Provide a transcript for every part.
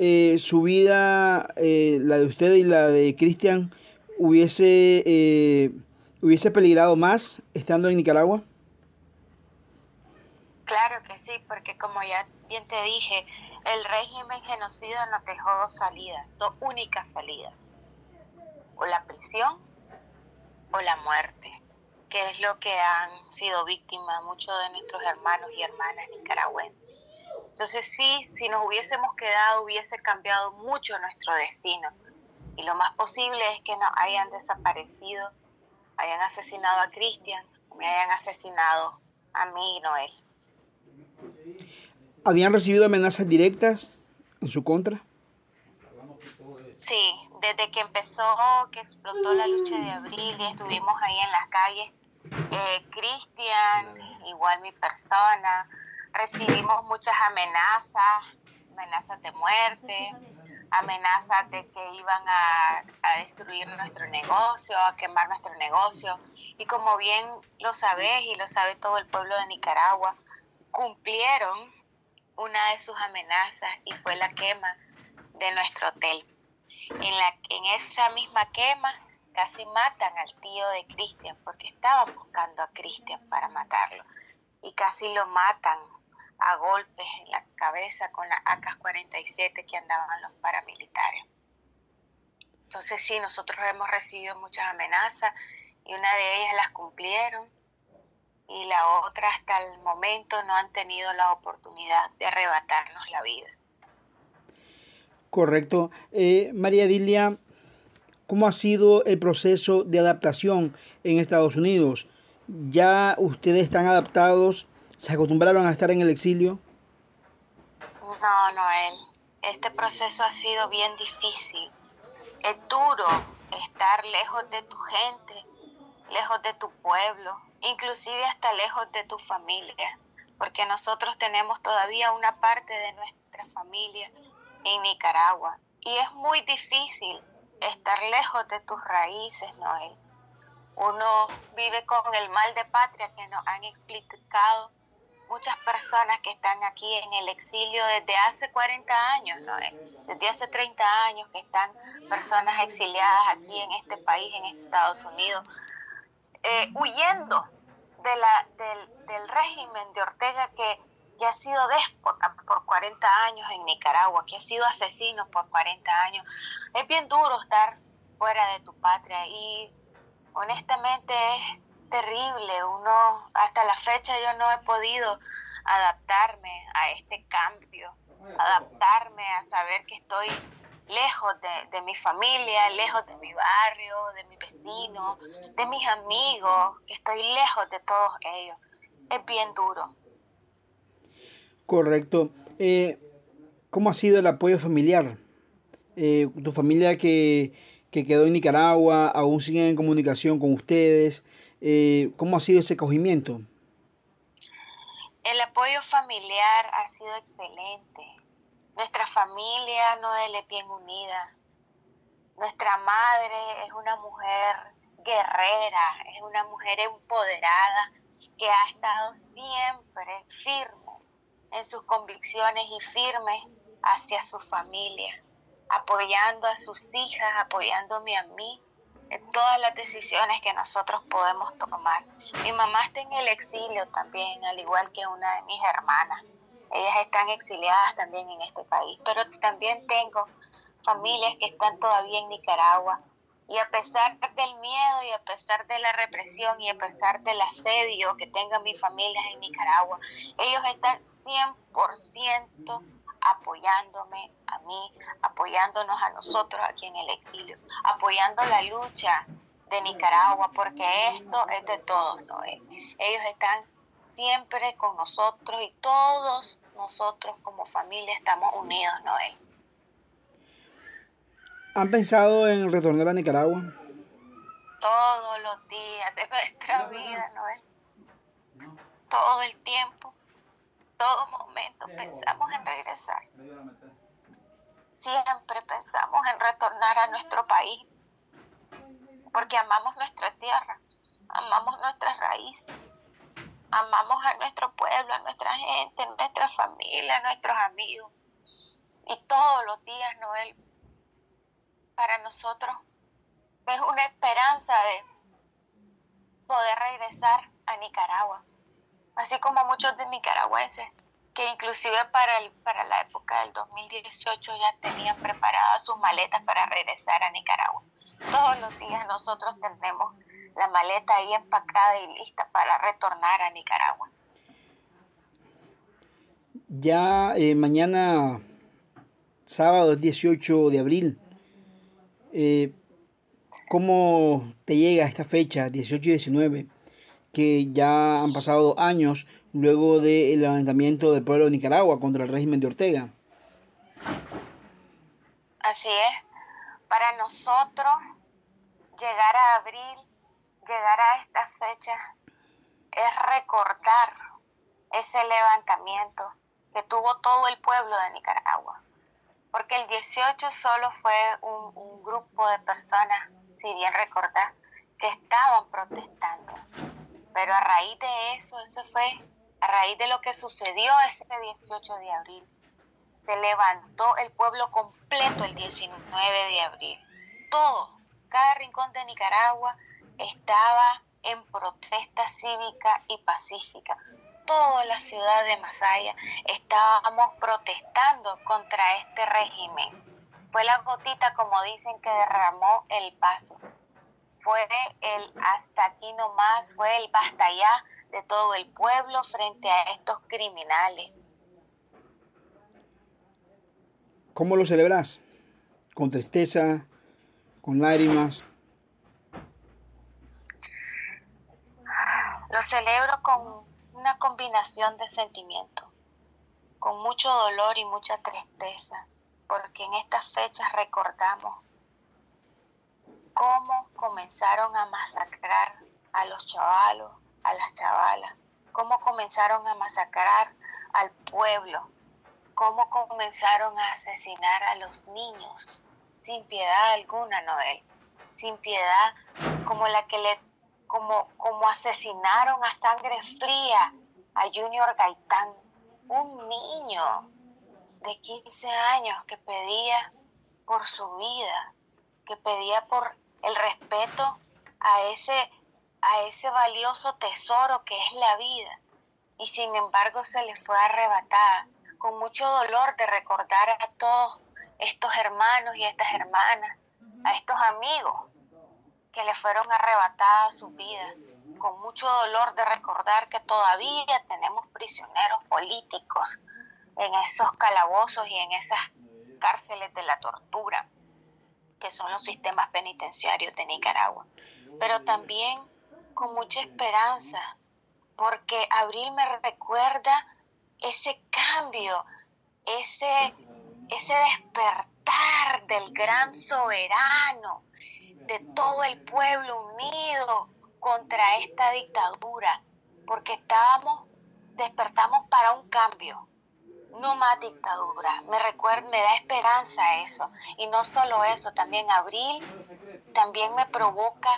eh, su vida, eh, la de usted y la de Cristian, hubiese, eh, hubiese peligrado más estando en Nicaragua? Claro que sí, porque como ya bien te dije, el régimen genocida nos dejó dos salidas, dos únicas salidas, o la prisión o la muerte, que es lo que han sido víctimas muchos de nuestros hermanos y hermanas nicaragüenses. Entonces sí, si nos hubiésemos quedado hubiese cambiado mucho nuestro destino. Y lo más posible es que nos hayan desaparecido, hayan asesinado a Cristian, me hayan asesinado a mí y Noel. ¿Habían recibido amenazas directas en su contra? Sí, desde que empezó, que explotó la lucha de abril y estuvimos ahí en las calles, eh, Cristian, igual mi persona, recibimos muchas amenazas, amenazas de muerte, amenazas de que iban a, destruir nuestro negocio, a quemar nuestro negocio. Y como bien lo sabes y lo sabe todo el pueblo de Nicaragua, cumplieron una de sus amenazas y fue la quema de nuestro hotel. En, la, en esa misma quema casi matan al tío de Cristian porque estaban buscando a Cristian para matarlo y casi lo matan a golpes en la cabeza con las AK-47 que andaban los paramilitares. Entonces sí, nosotros hemos recibido muchas amenazas y una de ellas las cumplieron y la otra hasta el momento no han tenido la oportunidad de arrebatarnos la vida. Correcto. Eh, María Dilia, ¿cómo ha sido el proceso de adaptación en Estados Unidos? ¿Ya ustedes están adaptados ¿Se acostumbraron a estar en el exilio? No, Noel. Este proceso ha sido bien difícil. Es duro estar lejos de tu gente, lejos de tu pueblo, inclusive hasta lejos de tu familia, porque nosotros tenemos todavía una parte de nuestra familia en Nicaragua y es muy difícil estar lejos de tus raíces, Noel. Uno vive con el mal de patria que nos han explicado muchas personas que están aquí en el exilio desde hace 40 años, ¿no? desde hace 30 años que están personas exiliadas aquí en este país, en Estados Unidos, eh, huyendo de la, del, del régimen de Ortega que, que ha sido déspota por 40 años en Nicaragua, que ha sido asesino por 40 años. Es bien duro estar fuera de tu patria y honestamente es terrible. Uno, hasta la fecha yo no he podido adaptarme a este cambio, adaptarme a saber que estoy lejos de, mi familia, lejos de mi barrio, de mi vecino, de mis amigos, que estoy lejos de todos ellos. Es bien duro. Correcto. Eh, ¿Cómo ha sido el apoyo familiar? Eh, tu familia que, que quedó en Nicaragua, aún sigue en comunicación con ustedes. Eh, ¿Cómo ha sido ese acogimiento? El apoyo familiar ha sido excelente. Nuestra familia no es bien unida. Nuestra madre es una mujer guerrera, es una mujer empoderada que ha estado siempre firme en sus convicciones y firme hacia su familia, apoyando a sus hijas, apoyándome a mí en todas las decisiones que nosotros podemos tomar. Mi mamá está en el exilio también, al igual que una de mis hermanas. Ellas están exiliadas también en este país, pero también tengo familias que están todavía en Nicaragua. Y a pesar del miedo y a pesar de la represión y a pesar del asedio que tengan mis familias en Nicaragua, ellos están 100% apoyándome a mí, apoyándonos a nosotros aquí en el exilio, apoyando la lucha de Nicaragua, porque esto es de todos, Noé. Ellos están siempre con nosotros y todos nosotros como familia estamos unidos, Noé. ¿Han pensado en retornar a Nicaragua? Todos los días de nuestra vida, Noé. Todo el tiempo todo momento pensamos en regresar. Siempre pensamos en retornar a nuestro país, porque amamos nuestra tierra, amamos nuestras raíces, amamos a nuestro pueblo, a nuestra gente, a nuestra familia, a nuestros amigos. Y todos los días, Noel, para nosotros es una esperanza de poder regresar a Nicaragua. Así como muchos de nicaragüenses que inclusive para, el, para la época del 2018 ya tenían preparadas sus maletas para regresar a Nicaragua. Todos los días nosotros tenemos la maleta ahí empacada y lista para retornar a Nicaragua. Ya eh, mañana, sábado 18 de abril, eh, ¿cómo te llega esta fecha, 18 y 19, que ya han pasado años luego del levantamiento del pueblo de Nicaragua contra el régimen de Ortega? Así es. Para nosotros, llegar a abril, llegar a esta fecha, es recordar ese levantamiento que tuvo todo el pueblo de Nicaragua. Porque el 18 solo fue un, un grupo de personas, si bien recordar, que estaban protestando. Pero a raíz de eso, eso fue a raíz de lo que sucedió ese 18 de abril, se levantó el pueblo completo el 19 de abril. Todo, cada rincón de Nicaragua estaba en protesta cívica y pacífica. Toda la ciudad de Masaya estábamos protestando contra este régimen. Fue la gotita, como dicen, que derramó el paso fue el hasta aquí nomás, fue el basta ya de todo el pueblo frente a estos criminales. ¿Cómo lo celebras? ¿Con tristeza? ¿Con lágrimas? Lo celebro con una combinación de sentimientos, con mucho dolor y mucha tristeza, porque en estas fechas recordamos cómo comenzaron a masacrar a los chavalos, a las chavalas, cómo comenzaron a masacrar al pueblo, cómo comenzaron a asesinar a los niños, sin piedad alguna, Noel, sin piedad como la que le, como, como asesinaron a sangre fría a Junior Gaitán, un niño de 15 años que pedía por su vida, que pedía por el respeto a ese, a ese valioso tesoro que es la vida. Y sin embargo se le fue arrebatada, con mucho dolor de recordar a todos estos hermanos y estas hermanas, a estos amigos que le fueron arrebatadas su vida, con mucho dolor de recordar que todavía tenemos prisioneros políticos en esos calabozos y en esas cárceles de la tortura que son los sistemas penitenciarios de Nicaragua, pero también con mucha esperanza, porque abril me recuerda ese cambio, ese, ese despertar del gran soberano, de todo el pueblo unido contra esta dictadura, porque estábamos, despertamos para un cambio, no más dictadura. Me recuerda, me da esperanza eso. Y no solo eso, también abril también me provoca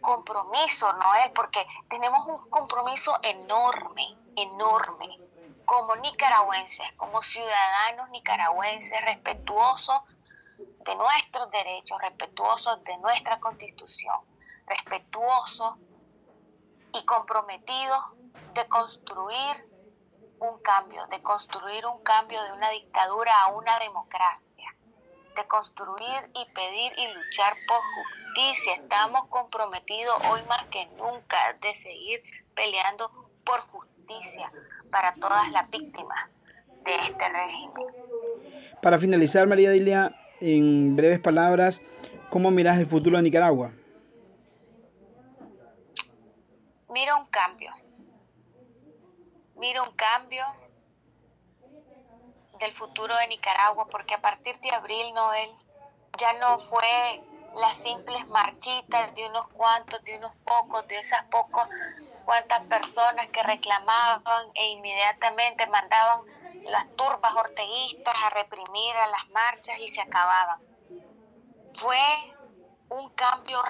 compromiso, Noel, porque tenemos un compromiso enorme, enorme, como nicaragüenses, como ciudadanos nicaragüenses respetuosos de nuestros derechos, respetuosos de nuestra constitución, respetuosos y comprometidos de construir un cambio, de construir un cambio de una dictadura a una democracia, de construir y pedir y luchar por justicia. Estamos comprometidos hoy más que nunca de seguir peleando por justicia para todas las víctimas de este régimen. Para finalizar, María Dilia, en breves palabras, ¿cómo miras el futuro de Nicaragua? Mira un cambio, un cambio del futuro de Nicaragua, porque a partir de abril, Noel, ya no fue las simples marchitas de unos cuantos, de unos pocos, de esas pocas cuantas personas que reclamaban e inmediatamente mandaban las turbas orteguistas a reprimir a las marchas y se acababan. Fue un cambio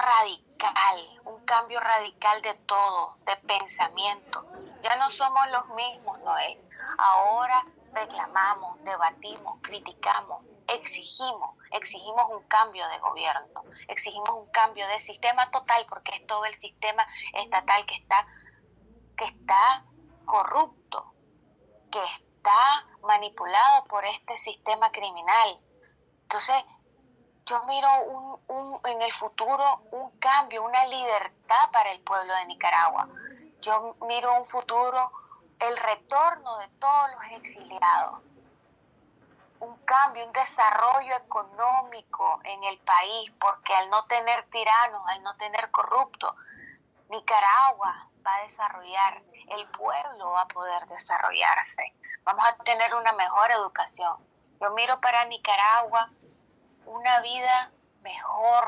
un cambio radical de todo, de pensamiento. Ya no somos los mismos, Noé. Ahora reclamamos, debatimos, criticamos, exigimos, exigimos un cambio de gobierno, exigimos un cambio de sistema total, porque es todo el sistema estatal que está, que está corrupto, que está manipulado por este sistema criminal. Entonces, yo miro un, un, en el futuro un cambio, una libertad para el pueblo de Nicaragua. Yo miro un futuro, el retorno de todos los exiliados, un cambio, un desarrollo económico en el país, porque al no tener tiranos, al no tener corruptos, Nicaragua va a desarrollar, el pueblo va a poder desarrollarse, vamos a tener una mejor educación. Yo miro para Nicaragua una vida mejor,